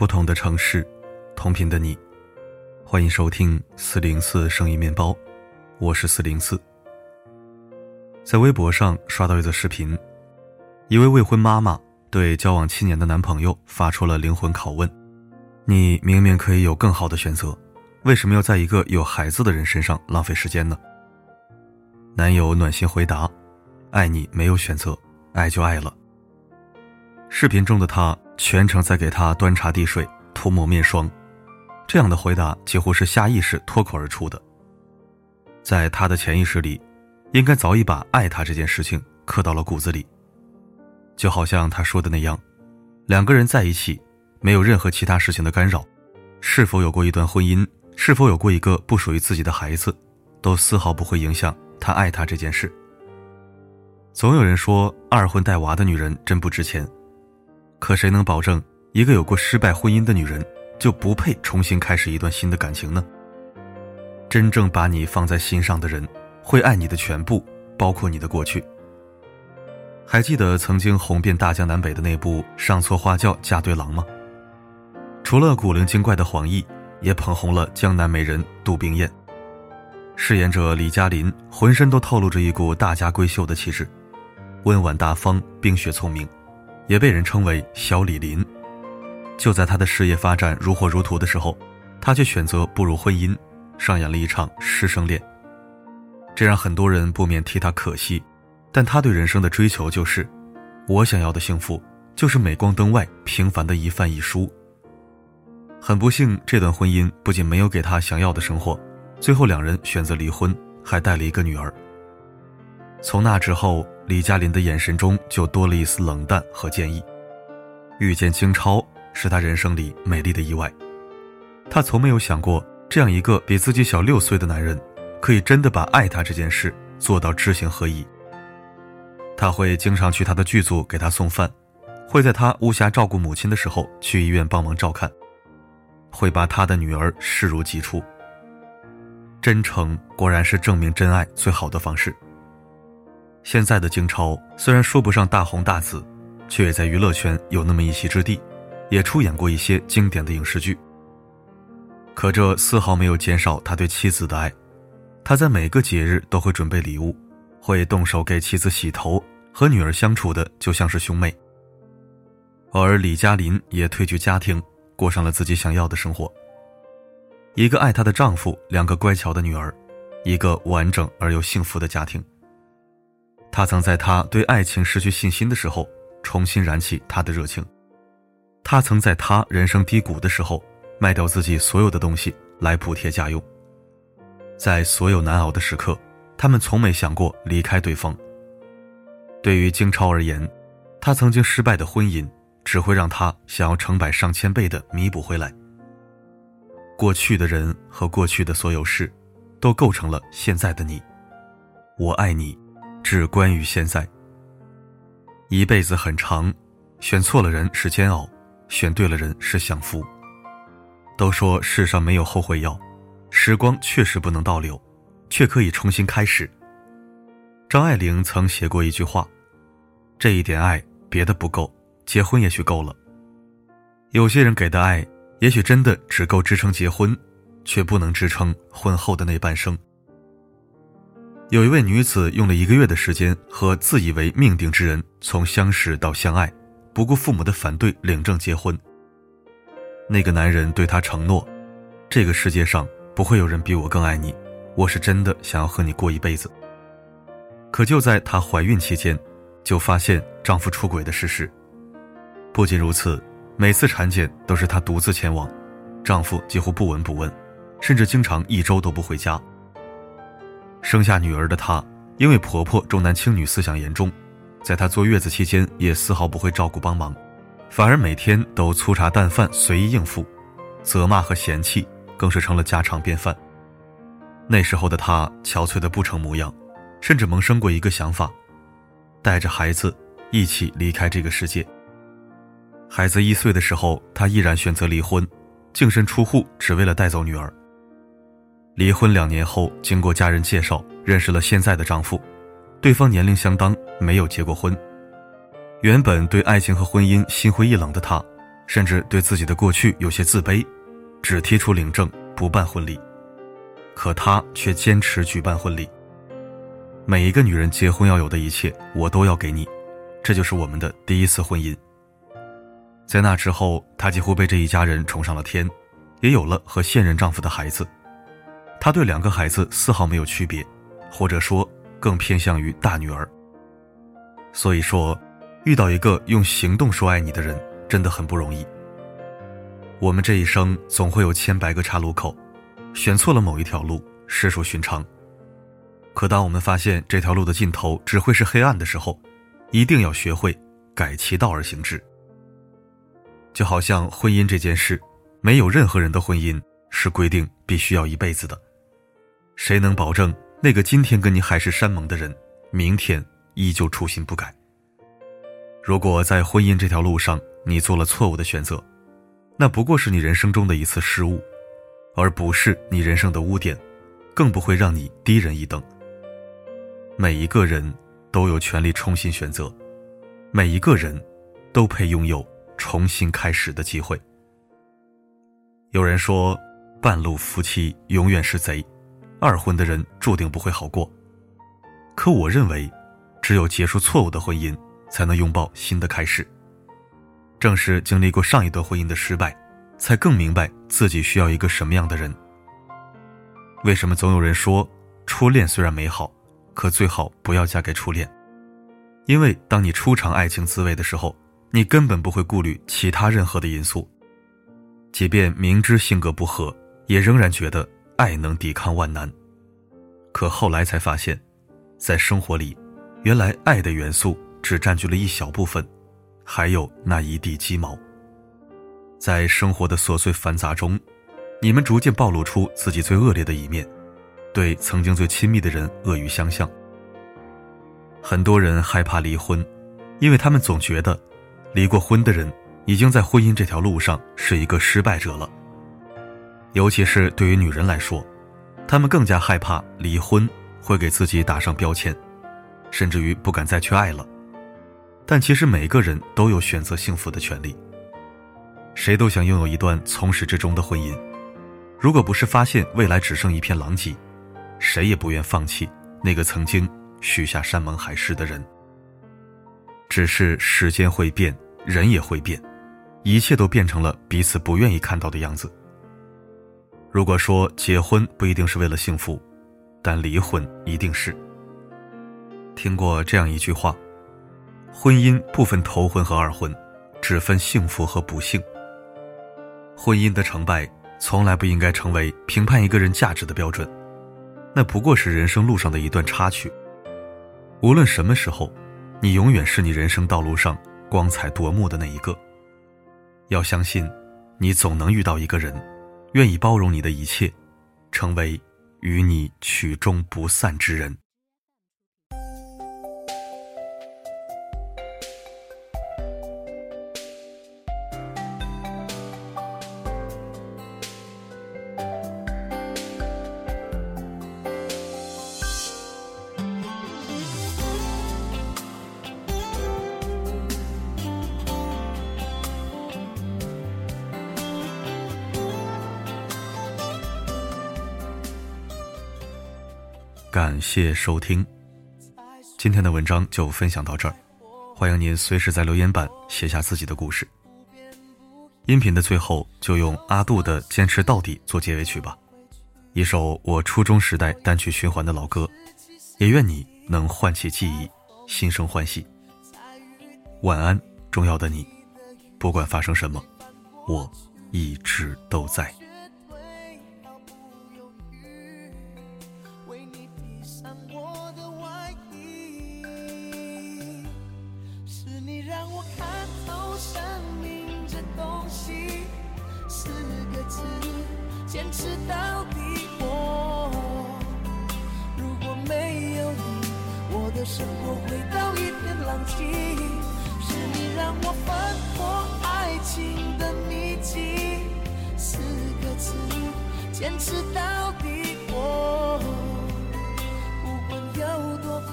不同的城市，同频的你，欢迎收听四零四声音面包，我是四零四。在微博上刷到一则视频，一位未婚妈妈对交往七年的男朋友发出了灵魂拷问：“你明明可以有更好的选择，为什么要在一个有孩子的人身上浪费时间呢？”男友暖心回答：“爱你没有选择，爱就爱了。”视频中的他全程在给他端茶递水、涂抹面霜，这样的回答几乎是下意识脱口而出的。在他的潜意识里，应该早已把爱他这件事情刻到了骨子里。就好像他说的那样，两个人在一起，没有任何其他事情的干扰，是否有过一段婚姻，是否有过一个不属于自己的孩子，都丝毫不会影响他爱他这件事。总有人说，二婚带娃的女人真不值钱。可谁能保证一个有过失败婚姻的女人就不配重新开始一段新的感情呢？真正把你放在心上的人，会爱你的全部，包括你的过去。还记得曾经红遍大江南北的那部《上错花轿嫁对郎》吗？除了古灵精怪的黄奕，也捧红了江南美人杜冰雁。饰演者李嘉林浑身都透露着一股大家闺秀的气质，温婉大方，冰雪聪明。也被人称为小李林。就在他的事业发展如火如荼的时候，他却选择步入婚姻，上演了一场师生恋。这让很多人不免替他可惜。但他对人生的追求就是：我想要的幸福，就是镁光灯外平凡的一饭一书。很不幸，这段婚姻不仅没有给他想要的生活，最后两人选择离婚，还带了一个女儿。从那之后。李嘉林的眼神中就多了一丝冷淡和坚毅。遇见京超是他人生里美丽的意外。他从没有想过，这样一个比自己小六岁的男人，可以真的把爱他这件事做到知行合一。他会经常去他的剧组给他送饭，会在他无暇照顾母亲的时候去医院帮忙照看，会把他的女儿视如己出。真诚果然是证明真爱最好的方式。现在的京超虽然说不上大红大紫，却也在娱乐圈有那么一席之地，也出演过一些经典的影视剧。可这丝毫没有减少他对妻子的爱，他在每个节日都会准备礼物，会动手给妻子洗头，和女儿相处的就像是兄妹。而李嘉琳也退居家庭，过上了自己想要的生活。一个爱她的丈夫，两个乖巧的女儿，一个完整而又幸福的家庭。他曾在他对爱情失去信心的时候，重新燃起他的热情。他曾在他人生低谷的时候，卖掉自己所有的东西来补贴家用。在所有难熬的时刻，他们从没想过离开对方。对于金超而言，他曾经失败的婚姻，只会让他想要成百上千倍的弥补回来。过去的人和过去的所有事，都构成了现在的你。我爱你。只关于现在。一辈子很长，选错了人是煎熬，选对了人是享福。都说世上没有后悔药，时光确实不能倒流，却可以重新开始。张爱玲曾写过一句话：“这一点爱，别的不够，结婚也许够了。”有些人给的爱，也许真的只够支撑结婚，却不能支撑婚后的那半生。有一位女子用了一个月的时间和自以为命定之人从相识到相爱，不顾父母的反对领证结婚。那个男人对她承诺：“这个世界上不会有人比我更爱你，我是真的想要和你过一辈子。”可就在她怀孕期间，就发现丈夫出轨的事实。不仅如此，每次产检都是她独自前往，丈夫几乎不闻不问，甚至经常一周都不回家。生下女儿的她，因为婆婆重男轻女思想严重，在她坐月子期间也丝毫不会照顾帮忙，反而每天都粗茶淡饭随意应付，责骂和嫌弃更是成了家常便饭。那时候的她憔悴的不成模样，甚至萌生过一个想法，带着孩子一起离开这个世界。孩子一岁的时候，她毅然选择离婚，净身出户，只为了带走女儿。离婚两年后，经过家人介绍，认识了现在的丈夫。对方年龄相当，没有结过婚。原本对爱情和婚姻心灰意冷的她，甚至对自己的过去有些自卑，只提出领证不办婚礼。可他却坚持举办婚礼。每一个女人结婚要有的一切，我都要给你，这就是我们的第一次婚姻。在那之后，她几乎被这一家人宠上了天，也有了和现任丈夫的孩子。他对两个孩子丝毫没有区别，或者说更偏向于大女儿。所以说，遇到一个用行动说爱你的人。真的很不容易。我们这一生总会有千百个岔路口，选错了某一条路，实属寻常。可当我们发现这条路的尽头只会是黑暗的时候，一定要学会改其道而行之。就好像婚姻这件事，没有任何人的婚姻是规定必须要一辈子的。谁能保证那个今天跟你海誓山盟的人，明天依旧初心不改？如果在婚姻这条路上，你做了错误的选择，那不过是你人生中的一次失误，而不是你人生的污点，更不会让你低人一等。每一个人都有权利重新选择，每一个人都配拥有重新开始的机会。有人说，半路夫妻永远是贼，二婚的人注定不会好过。可我认为，只有结束错误的婚姻，才能拥抱新的开始。正是经历过上一段婚姻的失败，才更明白自己需要一个什么样的人。为什么总有人说，初恋虽然美好，可最好不要嫁给初恋？因为当你初尝爱情滋味的时候，你根本不会顾虑其他任何的因素。即便明知性格不合，也仍然觉得爱能抵抗万难。可后来才发现，在生活里，原来爱的元素只占据了一小部分。还有那一地鸡毛。在生活的琐碎繁杂中，你们逐渐暴露出自己最恶劣的一面，对曾经最亲密的人恶语相向。很多人害怕离婚，因为他们总觉得，离过婚的人已经在婚姻这条路上是一个失败者了。尤其是对于女人来说，她们更加害怕离婚会给自己打上标签，甚至于不敢再去爱了。但其实每个人都有选择幸福的权利。谁都想拥有一段从始至终的婚姻，如果不是发现未来只剩一片狼藉，谁也不愿放弃那个曾经许下山盟海誓的人。只是时间会变，人也会变，一切都变成了彼此不愿意看到的样子。如果说结婚不一定是为了幸福，但离婚一定是。听过这样一句话。婚姻不分头婚和二婚，只分幸福和不幸。婚姻的成败从来不应该成为评判一个人价值的标准，那不过是人生路上的一段插曲。无论什么时候，你永远是你人生道路上光彩夺目的那一个。要相信，你总能遇到一个人，愿意包容你的一切，成为与你曲终不散之人。感谢收听，今天的文章就分享到这儿。欢迎您随时在留言板写下自己的故事。音频的最后就用阿杜的《坚持到底》做结尾曲吧，一首我初中时代单曲循环的老歌。也愿你能唤起记忆，心生欢喜。晚安，重要的你，不管发生什么，我一直都在。坚持到底，我不管有多苦，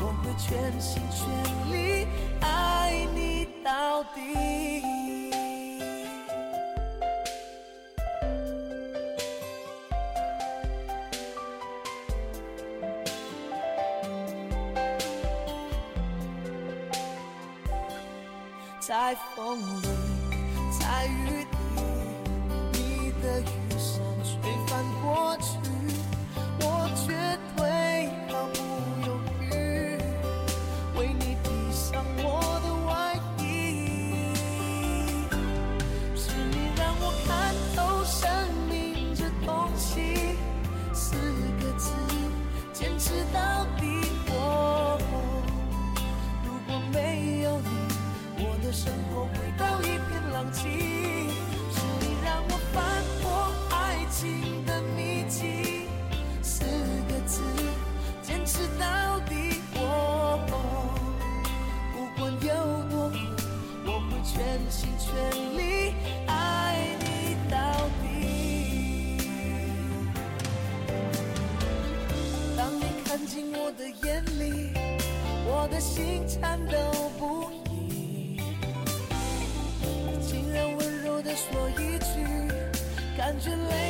我会全心全力爱你到底。在风里，在雨里，你的雨。我的眼里我的心颤抖不已。竟然温柔的说一句感觉累。